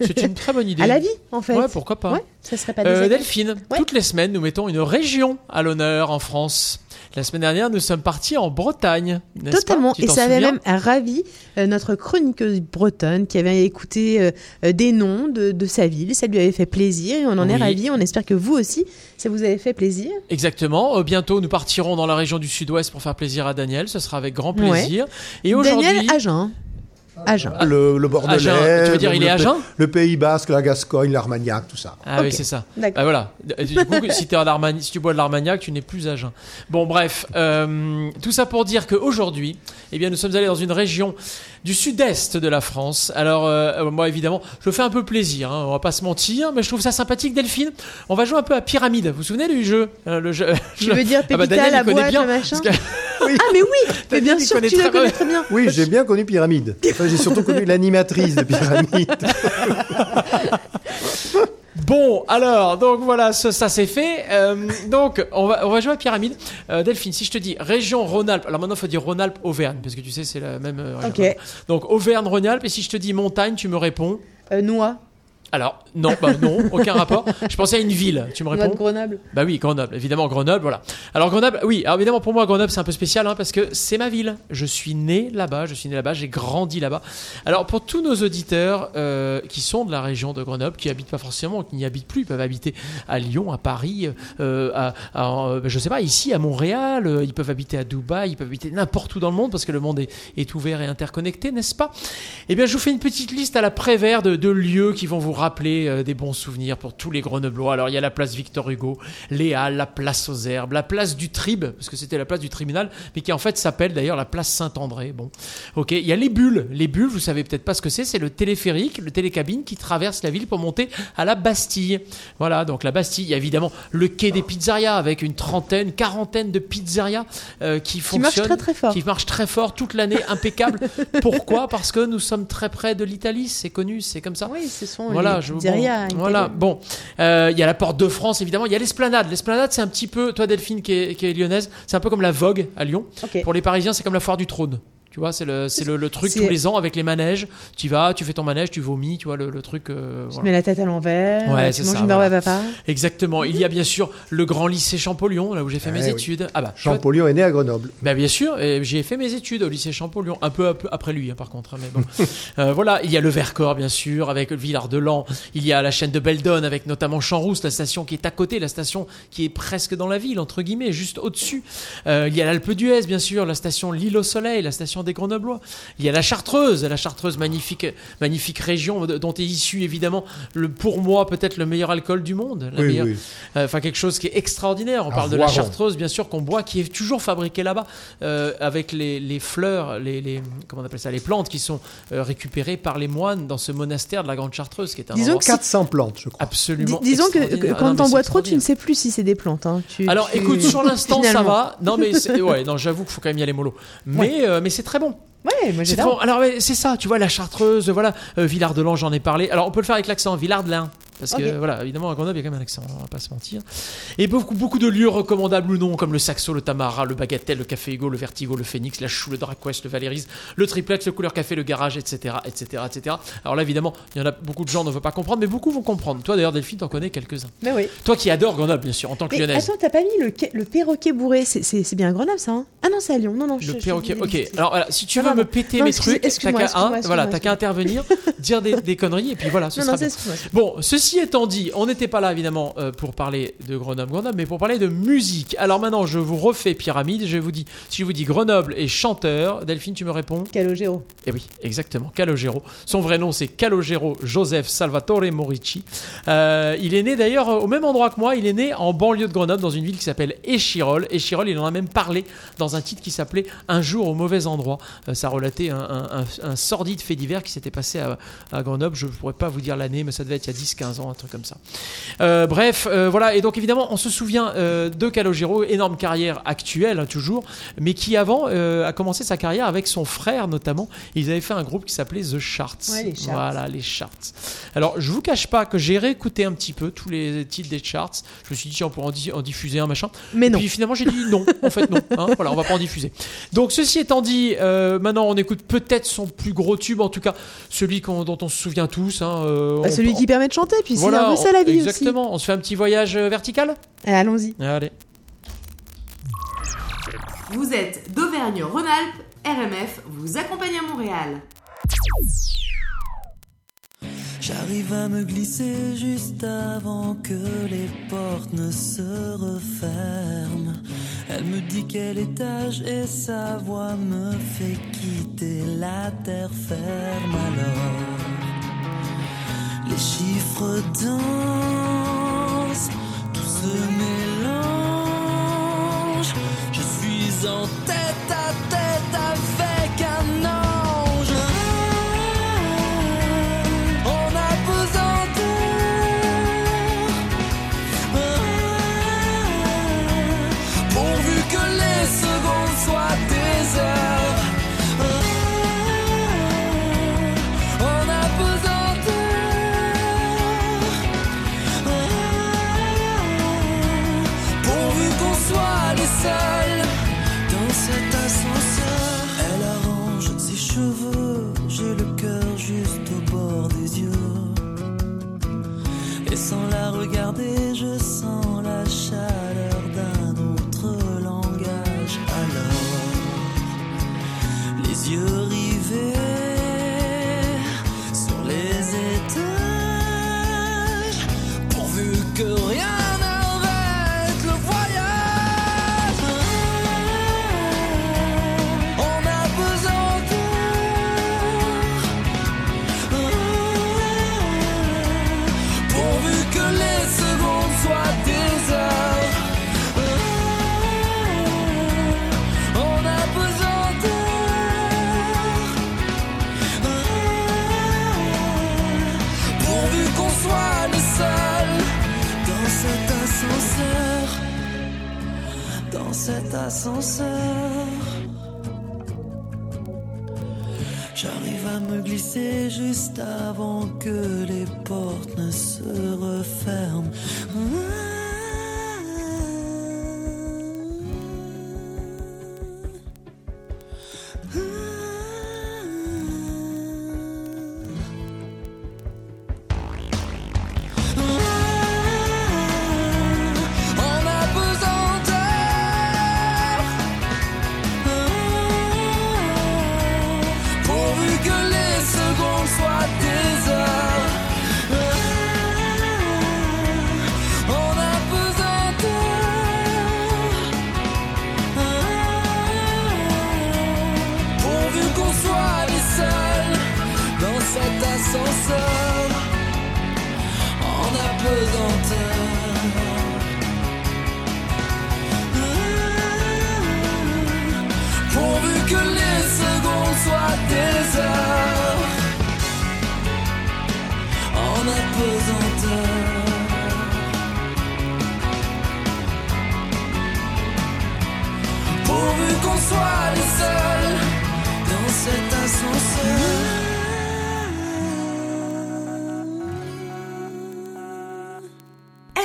[SPEAKER 1] c'est une très bonne idée.
[SPEAKER 2] À la vie, en fait.
[SPEAKER 1] Ouais, pourquoi pas.
[SPEAKER 2] Ouais, ça serait pas
[SPEAKER 1] euh, Delphine, toutes les semaines, nous mettons une région à l'honneur en France. La semaine dernière, nous sommes partis en Bretagne.
[SPEAKER 2] Totalement. Et ça avait même ravi euh, notre chroniqueuse bretonne qui avait écouté euh, euh, des noms de, sa ville. Ça lui avait fait plaisir et on en est ravis. On espère que vous aussi, ça vous avait fait plaisir.
[SPEAKER 1] Exactement. bientôt, nous partirons dans la région du sud-ouest pour faire plaisir à Daniel. Ce sera avec grand plaisir.
[SPEAKER 2] Et aujourd'hui. Daniel Agen. Agen.
[SPEAKER 8] Le, le Bordelais.
[SPEAKER 1] Agen. Tu veux dire, il est Agen
[SPEAKER 8] Le Pays Basque, la Gascogne, l'Armagnac, tout ça.
[SPEAKER 1] Ah oui, c'est ça. Bah, voilà. Du coup, si, es si tu bois de l'Armagnac, tu n'es plus Agen. Bon, bref. Euh, tout ça pour dire qu'aujourd'hui, eh bien, nous sommes allés dans une région du sud-est de la France. Alors, euh, moi, évidemment, je fais un peu plaisir, hein, on va pas se mentir, mais je trouve ça sympathique, Delphine. On va jouer un peu à Pyramide. Vous vous souvenez du jeu
[SPEAKER 2] euh, le jeu, Je veux dire Pépita, ah bah Daniel, la boîte, bien, machin oui. Ah, mais oui Mais bien sûr que tu le connais très bien.
[SPEAKER 8] Oui, j'ai bien connu Pyramide. Enfin, j'ai surtout connu l'animatrice de Pyramide.
[SPEAKER 1] Bon, alors, donc voilà, ça, ça c'est fait. Euh, donc, on va, on va jouer à Pyramide. Euh, Delphine, si je te dis région Rhône-Alpes, alors maintenant il faut dire Rhône-Alpes-Auvergne, parce que tu sais, c'est la même euh, région.
[SPEAKER 2] Ok.
[SPEAKER 1] Donc, Auvergne-Rhône-Alpes, et si je te dis montagne, tu me réponds
[SPEAKER 2] Noix.
[SPEAKER 1] Alors, non, bah non, aucun rapport. Je pensais à une ville, tu me réponds?
[SPEAKER 2] Grenoble.
[SPEAKER 1] Bah oui, Grenoble, évidemment, Grenoble, voilà. Alors, Grenoble, oui, alors évidemment, pour moi, Grenoble, c'est un peu spécial, hein, parce que c'est ma ville. Je suis né là-bas, je suis né là-bas, j'ai grandi là-bas. Alors, pour tous nos auditeurs euh, qui sont de la région de Grenoble, qui habitent pas forcément, qui n'y habitent plus, ils peuvent habiter à Lyon, à Paris, euh, à, à, je sais pas, ici, à Montréal, euh, ils peuvent habiter à Dubaï, ils peuvent habiter n'importe où dans le monde, parce que le monde est, est ouvert et interconnecté, n'est-ce pas? Eh bien, je vous fais une petite liste à la prévère de, de lieux qui vont vous rappeler euh, des bons souvenirs pour tous les Grenoblois. Alors il y a la place Victor Hugo, les Halles, la place aux Herbes, la place du Trib, parce que c'était la place du tribunal, mais qui en fait s'appelle d'ailleurs la place Saint-André. Bon, ok. Il y a les bulles. Les bulles, vous savez peut-être pas ce que c'est. C'est le téléphérique, le télécabine qui traverse la ville pour monter à la Bastille. Voilà, donc la Bastille. Il y a évidemment le quai des pizzerias avec une trentaine, quarantaine de pizzerias euh, qui, fonctionnent,
[SPEAKER 2] qui marchent très très fort,
[SPEAKER 1] qui marchent très fort toute l'année, impeccable. Pourquoi? Parce que nous sommes très près de l'Italie. C'est connu, c'est comme ça.
[SPEAKER 2] Oui, ce sont voilà, les je.
[SPEAKER 1] Voilà, bon. Euh, il y a la porte de France, évidemment. Il y a l'esplanade. L'esplanade, c'est un petit peu, toi Delphine qui est, qui est lyonnaise, c'est un peu comme la Vogue à Lyon. Pour les Parisiens, c'est comme la foire du trône. Tu vois, c'est le, c'est le, truc tous les ans avec les manèges. Tu vas, tu fais ton manège, tu vomis, tu vois, le, truc. Euh,
[SPEAKER 2] tu mets la tête à l'envers,
[SPEAKER 1] ouais,
[SPEAKER 2] tu manges une barbe à papa.
[SPEAKER 1] Exactement. Il y a bien sûr le grand lycée Champollion, là où j'ai fait mes études. Ah bah,
[SPEAKER 8] Champollion est né à Grenoble.
[SPEAKER 1] Bah bien sûr, et j'ai fait mes études au lycée Champollion, un peu, après lui, hein, par contre. Hein, mais bon. euh, voilà, il y a le Vercors, bien sûr, avec le Villard de Lans. Il y a la chaîne de Beldon, avec notamment Champs-Rousse, la station qui est à côté, la station qui est presque dans la ville, entre guillemets, juste au-dessus. Euh, il y a l'Alpe d'Huez, bien sûr, la station L'île au Soleil, la station des Grenoblois. Il y a la Chartreuse, la Chartreuse, magnifique, magnifique région dont est issu évidemment, le, pour moi, peut-être le meilleur alcool du monde. La
[SPEAKER 8] oui,
[SPEAKER 1] oui. Euh, enfin, quelque chose qui est extraordinaire. On parle de la Chartreuse, bien sûr, qu'on boit, qui est toujours fabriquée là-bas, euh, avec les, les fleurs, les, les, comment on appelle ça, les plantes qui sont euh, récupérées par les moines dans ce monastère de la Grande Chartreuse, qui est un
[SPEAKER 8] disons 400 plantes, je crois.
[SPEAKER 1] Absolument.
[SPEAKER 2] disons que, quand t'en bois trop, tu ne sais plus si c'est des plantes. Hein. Tu,
[SPEAKER 1] Alors,
[SPEAKER 2] tu...
[SPEAKER 1] écoute, sur l'instant, ça va. Non, mais ouais, non, j'avoue qu'il faut quand même y aller mollo. Mais, mais c'est très bon.
[SPEAKER 2] Ouais, moi j'ai
[SPEAKER 1] Alors c'est ça, tu vois la Chartreuse, voilà euh, Villard de Lans, j'en ai parlé. Alors on peut le faire avec l'accent Villard de Lans. Parce que, voilà, évidemment, à Grenoble, il y a quand même un accent, on va pas se mentir. Et beaucoup, beaucoup de lieux recommandables ou non, comme le Saxo, le Tamara, le Bagatelle, le Café Hugo, le Vertigo, le Phoenix, la Chou, le Draquest, le Valéris, le Triplex, le Couleur Café, le Garage, etc., etc., etc. Alors là, évidemment, il y en a beaucoup de gens ne veulent pas comprendre, mais beaucoup vont comprendre. Toi, d'ailleurs, Delphine, t'en connais quelques-uns.
[SPEAKER 2] Mais oui.
[SPEAKER 1] Toi qui adores Grenoble, bien sûr, en tant que
[SPEAKER 2] mais
[SPEAKER 1] lyonnaise.
[SPEAKER 2] Attends, t'as pas mis le, le perroquet bourré C'est bien Grenoble, ça hein? Ah non, c'est à Lyon. Non, non,
[SPEAKER 1] Le perroquet, ok. Alors voilà, si tu veux me péter mes trucs, t'as qu'à voilà, qu'à intervenir, dire des, des, conneries, et puis voilà, ce sera Bon, ceci étant dit, on n'était pas là évidemment euh, pour parler de Grenoble, Grenoble, mais pour parler de musique. Alors maintenant, je vous refais Pyramide. Je vous dis, si je vous dis Grenoble et chanteur, Delphine, tu me réponds
[SPEAKER 2] Calogero.
[SPEAKER 1] Eh oui, exactement, Calogero. Son vrai nom, c'est Calogero Joseph Salvatore Morici. Euh, il est né d'ailleurs au même endroit que moi. Il est né en banlieue de Grenoble, dans une ville qui s'appelle Échirol. Échirol, il en a même parlé dans un titre qui s'appelait Un jour au mauvais endroit. Euh, ça relatait un, un, un, sordide fait divers qui s'était passé à, à, Grenoble. Je ne pourrais pas vous dire l'année, mais ça devait être il y a 10-15 ans, un truc comme ça. Euh, bref, euh, voilà. Et donc évidemment, on se souvient euh, de Calogero, énorme carrière actuelle hein, toujours, mais qui avant a commencé sa carrière avec son frère notamment. Ils avaient fait un groupe qui s'appelait The Charts.
[SPEAKER 2] Ouais, les charts.
[SPEAKER 1] Voilà, les Charts. Alors je vous cache pas que j'ai réécouté un petit peu tous les titres des Charts. Je me suis dit tiens, on pourrait en, en, diffuser un machin.
[SPEAKER 2] Mais non.
[SPEAKER 1] Puis finalement j'ai dit non. En fait non. Hein, voilà, on va pas en diffuser. Donc ceci étant dit, maintenant on écoute peut-être son plus gros tube, en tout cas celui dont on se souvient tous. Hein,
[SPEAKER 2] bah, celui
[SPEAKER 1] on,
[SPEAKER 2] qui permet de chanter c'est un peu ça la vie
[SPEAKER 1] exactement.
[SPEAKER 2] Exactement,
[SPEAKER 1] on se fait un petit voyage euh, vertical euh,
[SPEAKER 2] Allons-y.
[SPEAKER 1] Ah, allez.
[SPEAKER 5] Vous êtes d'Auvergne-Rhône-Alpes, RMF vous accompagne à Montréal.
[SPEAKER 21] J'arrive à me glisser juste avant que les portes ne se referment. Elle me dit quel étage et sa voix me fait quitter la terre ferme alors les chiffres dansent, tout se mélange. Je suis en tête à tête avec un homme. answer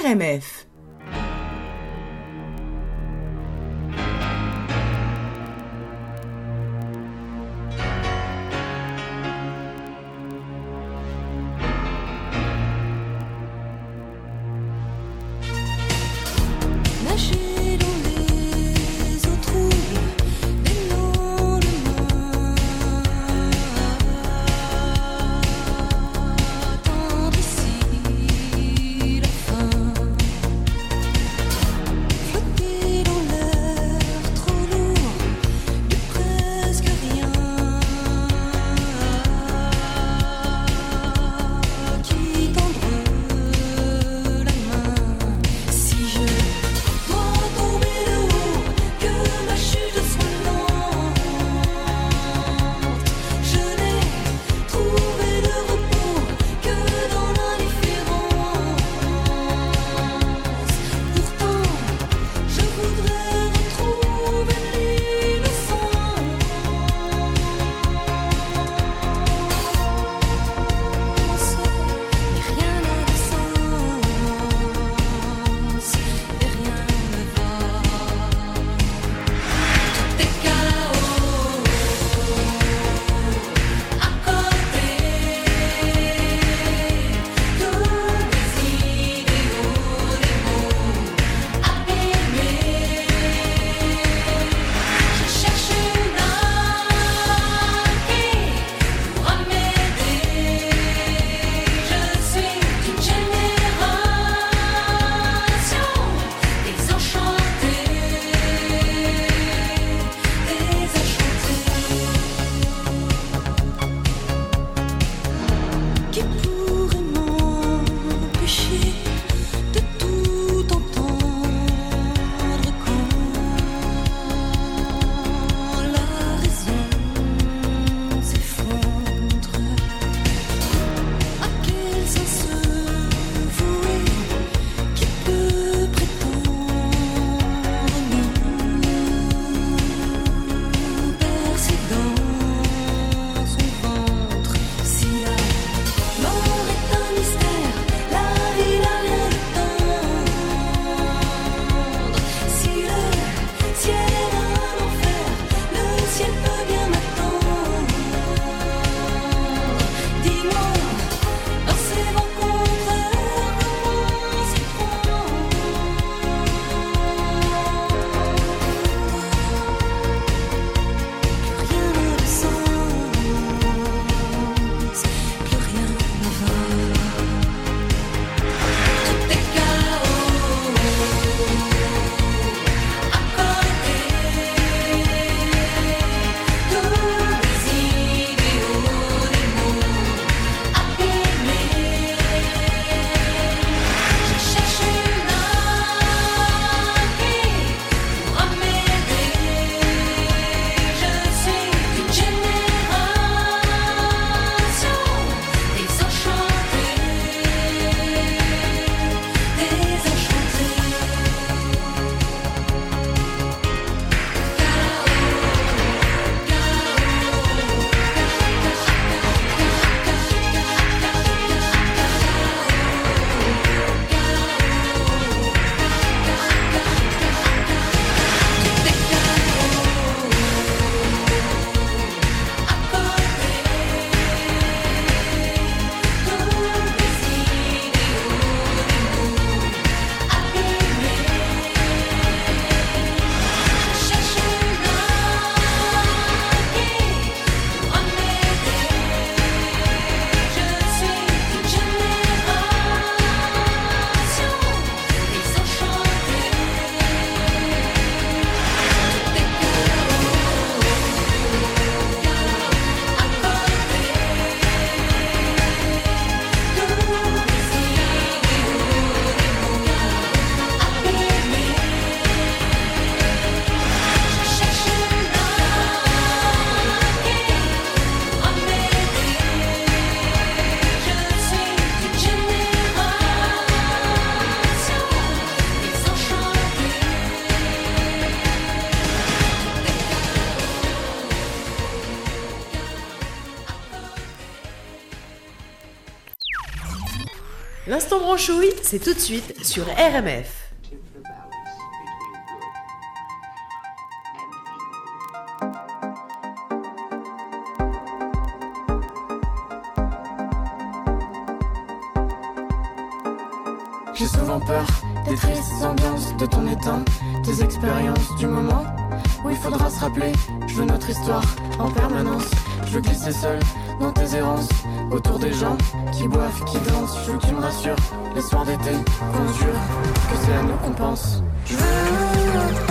[SPEAKER 20] RMF L'instant branchouille, c'est tout de suite sur RMF.
[SPEAKER 7] J'ai souvent peur des tristes ambiances de ton état, tes expériences du moment où il faudra se rappeler. Je veux notre histoire en permanence. Je veux glisser seul dans tes errances autour des gens qui boivent, qui dansent. Je veux que tu me rassures les soirs d'été qu'on jure que c'est à nous qu'on pense. Je veux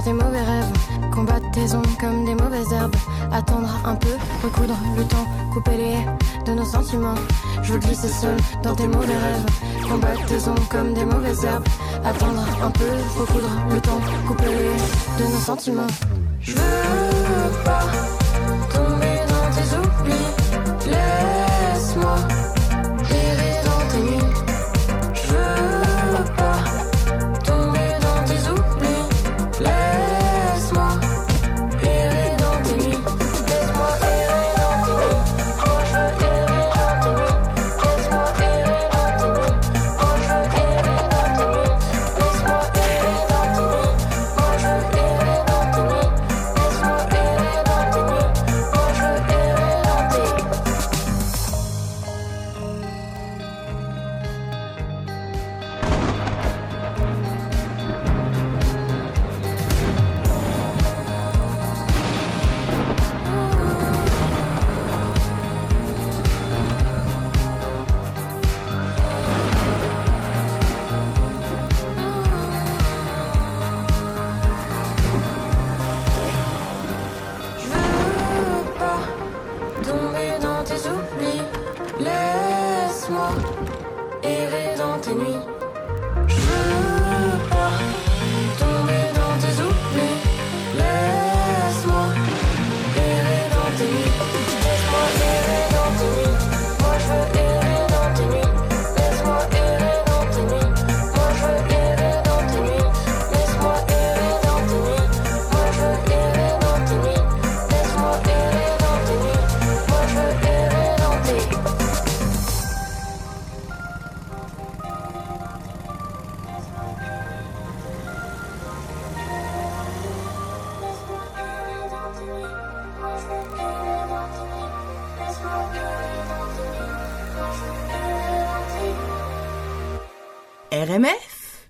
[SPEAKER 7] dans tes mauvais rêves. Combattre tes ombres comme des mauvaises herbes. Attendre un peu, recoudre le temps, couper les haies de nos sentiments. Je veux glisser seul dans tes mauvais rêves. Combattre tes ombres comme des mauvaises herbes. Attendre un peu, recoudre le temps, couper les haies de nos sentiments. Je veux